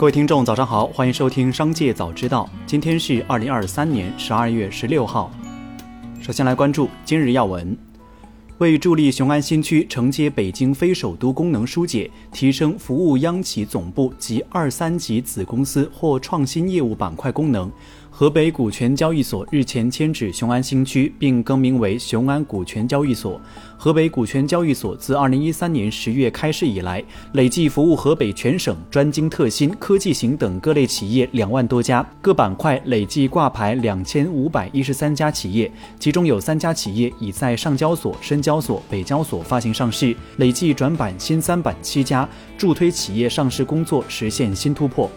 各位听众，早上好，欢迎收听《商界早知道》。今天是二零二三年十二月十六号。首先来关注今日要闻。为助力雄安新区承接北京非首都功能疏解，提升服务央企总部及二三级子公司或创新业务板块功能。河北股权交易所日前迁址雄安新区，并更名为雄安股权交易所。河北股权交易所自二零一三年十月开市以来，累计服务河北全省专精特新、科技型等各类企业两万多家，各板块累计挂牌两千五百一十三家企业，其中有三家企业已在上交所、深交所、北交所发行上市，累计转板新三板七家，助推企业上市工作实现新突破。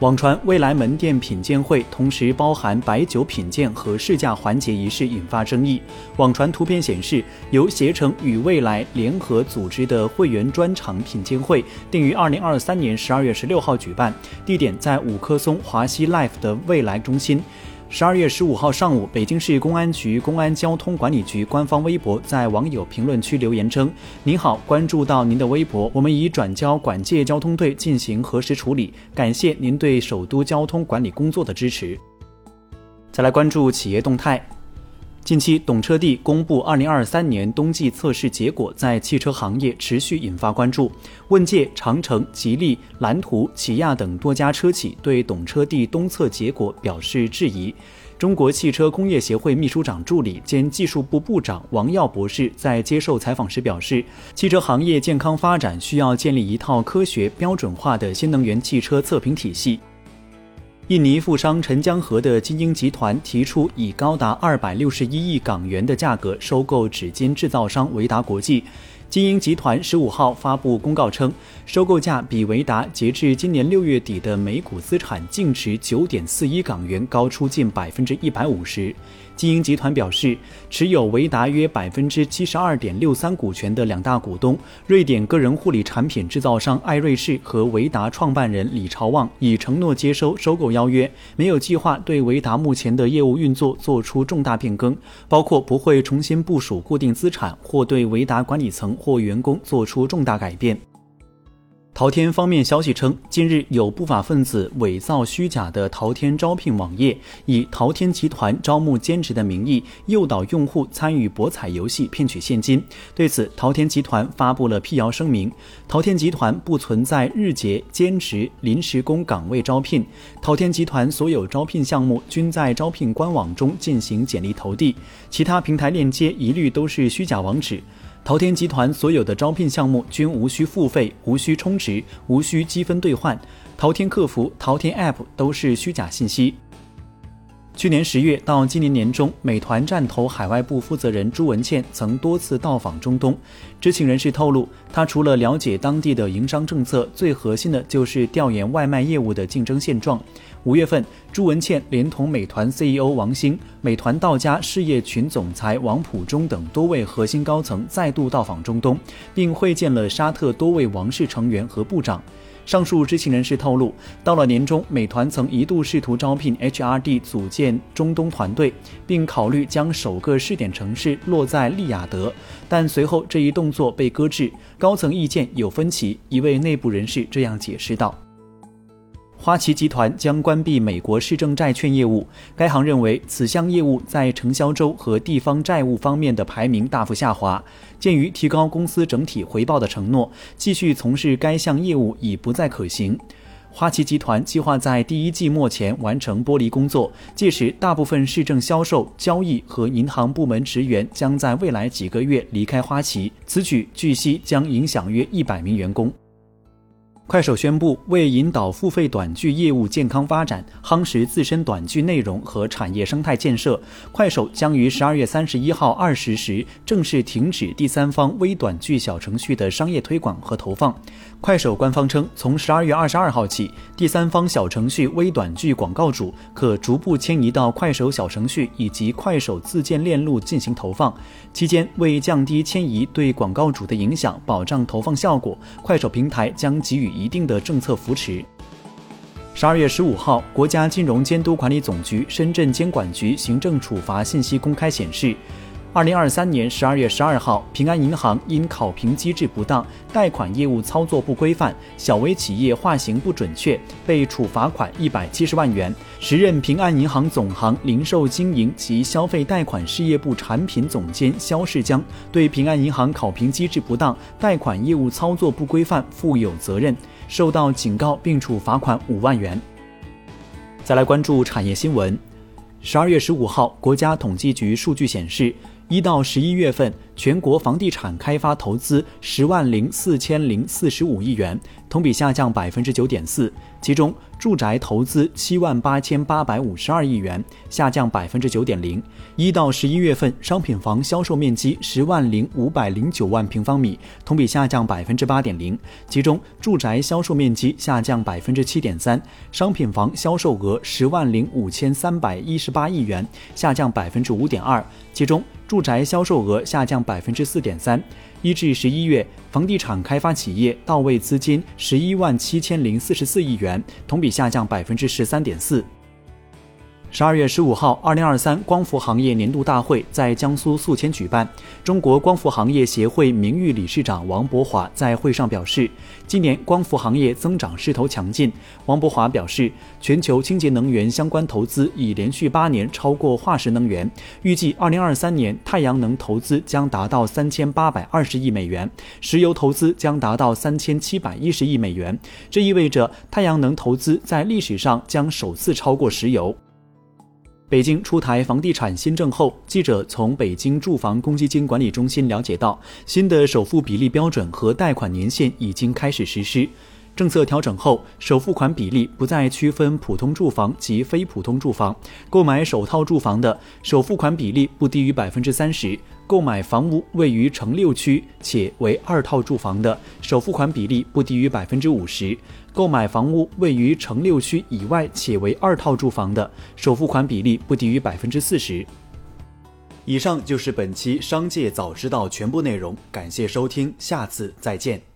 网传未来门店品鉴会同时包含白酒品鉴和试驾环节仪式引发争议。网传图片显示，由携程与未来联合组织的会员专场品鉴会定于二零二三年十二月十六号举办，地点在五棵松华熙 Life 的未来中心。十二月十五号上午，北京市公安局公安交通管理局官方微博在网友评论区留言称：“您好，关注到您的微博，我们已转交管界交通队进行核实处理，感谢您对首都交通管理工作的支持。”再来关注企业动态。近期，懂车帝公布2023年冬季测试结果，在汽车行业持续引发关注。问界、长城、吉利、蓝图、起亚等多家车企对懂车帝冬测结果表示质疑。中国汽车工业协会秘书长助理兼技术部部长王耀博士在接受采访时表示，汽车行业健康发展需要建立一套科学标准化的新能源汽车测评体系。印尼富商陈江河的金鹰集团提出以高达二百六十一亿港元的价格收购纸巾制造商维达国际。金鹰集团十五号发布公告称，收购价比维达截至今年六月底的每股资产净值九点四一港元高出近百分之一百五十。金鹰集团表示，持有维达约百分之七十二点六三股权的两大股东瑞典个人护理产品制造商艾瑞士和维达创办人李朝旺已承诺接收收购邀约，没有计划对维达目前的业务运作做出重大变更，包括不会重新部署固定资产或对维达管理层或员工做出重大改变。淘天方面消息称，近日有不法分子伪造虚假的淘天招聘网页，以淘天集团招募兼职的名义诱导用户参与博彩游戏，骗取现金。对此，淘天集团发布了辟谣声明：淘天集团不存在日结、兼职、临时工岗位招聘，淘天集团所有招聘项目均在招聘官网中进行简历投递，其他平台链接一律都是虚假网址。淘天集团所有的招聘项目均无需付费、无需充值、无需积分兑换。淘天客服、淘天 App 都是虚假信息。去年十月到今年年中，美团站投海外部负责人朱文倩曾多次到访中东。知情人士透露，他除了了解当地的营商政策，最核心的就是调研外卖业务的竞争现状。五月份，朱文倩连同美团 CEO 王兴、美团到家事业群总裁王普忠等多位核心高层再度到访中东，并会见了沙特多位王室成员和部长。上述知情人士透露，到了年中，美团曾一度试图招聘 HRD 组建中东团队，并考虑将首个试点城市落在利雅得，但随后这一动作被搁置，高层意见有分歧。一位内部人士这样解释道。花旗集团将关闭美国市政债券业务。该行认为，此项业务在承销州和地方债务方面的排名大幅下滑。鉴于提高公司整体回报的承诺，继续从事该项业务已不再可行。花旗集团计划在第一季末前完成剥离工作，届时大部分市政销售、交易和银行部门职员将在未来几个月离开花旗。此举据悉将影响约一百名员工。快手宣布，为引导付费短剧业务健康发展，夯实自身短剧内容和产业生态建设，快手将于十二月三十一号二十时正式停止第三方微短剧小程序的商业推广和投放。快手官方称，从十二月二十二号起，第三方小程序微短剧广告主可逐步迁移到快手小程序以及快手自建链路进行投放。期间，为降低迁移对广告主的影响，保障投放效果，快手平台将给予。一定的政策扶持。十二月十五号，国家金融监督管理总局深圳监管局行政处罚信息公开显示，二零二三年十二月十二号，平安银行因考评机制不当、贷款业务操作不规范、小微企业划型不准确，被处罚款一百七十万元。时任平安银行总行零售经营及消费贷款事业部产品总监肖世江对平安银行考评机制不当、贷款业务操作不规范负有责任，受到警告并处罚款五万元。再来关注产业新闻。十二月十五号，国家统计局数据显示。一到十一月份，全国房地产开发投资十万零四千零四十五亿元，同比下降百分之九点四。其中，住宅投资七万八千八百五十二亿元，下降百分之九点零。一到十一月份，商品房销售面积十万零五百零九万平方米，同比下降百分之八点零。其中，住宅销售面积下降百分之七点三，商品房销售额十万零五千三百一十八亿元，下降百分之五点二。其中，住宅销售额下降百分之四点三，一至十一月，房地产开发企业到位资金十一万七千零四十四亿元，同比下降百分之十三点四。十二月十五号，二零二三光伏行业年度大会在江苏宿迁举办。中国光伏行业协会名誉理事长王博华在会上表示，今年光伏行业增长势头强劲。王博华表示，全球清洁能源相关投资已连续八年超过化石能源，预计二零二三年太阳能投资将达到三千八百二十亿美元，石油投资将达到三千七百一十亿美元。这意味着太阳能投资在历史上将首次超过石油。北京出台房地产新政后，记者从北京住房公积金管理中心了解到，新的首付比例标准和贷款年限已经开始实施。政策调整后，首付款比例不再区分普通住房及非普通住房。购买首套住房的首付款比例不低于百分之三十；购买房屋位于城六区且为二套住房的首付款比例不低于百分之五十；购买房屋位于城六区以外且为二套住房的首付款比例不低于百分之四十。以上就是本期《商界早知道》全部内容，感谢收听，下次再见。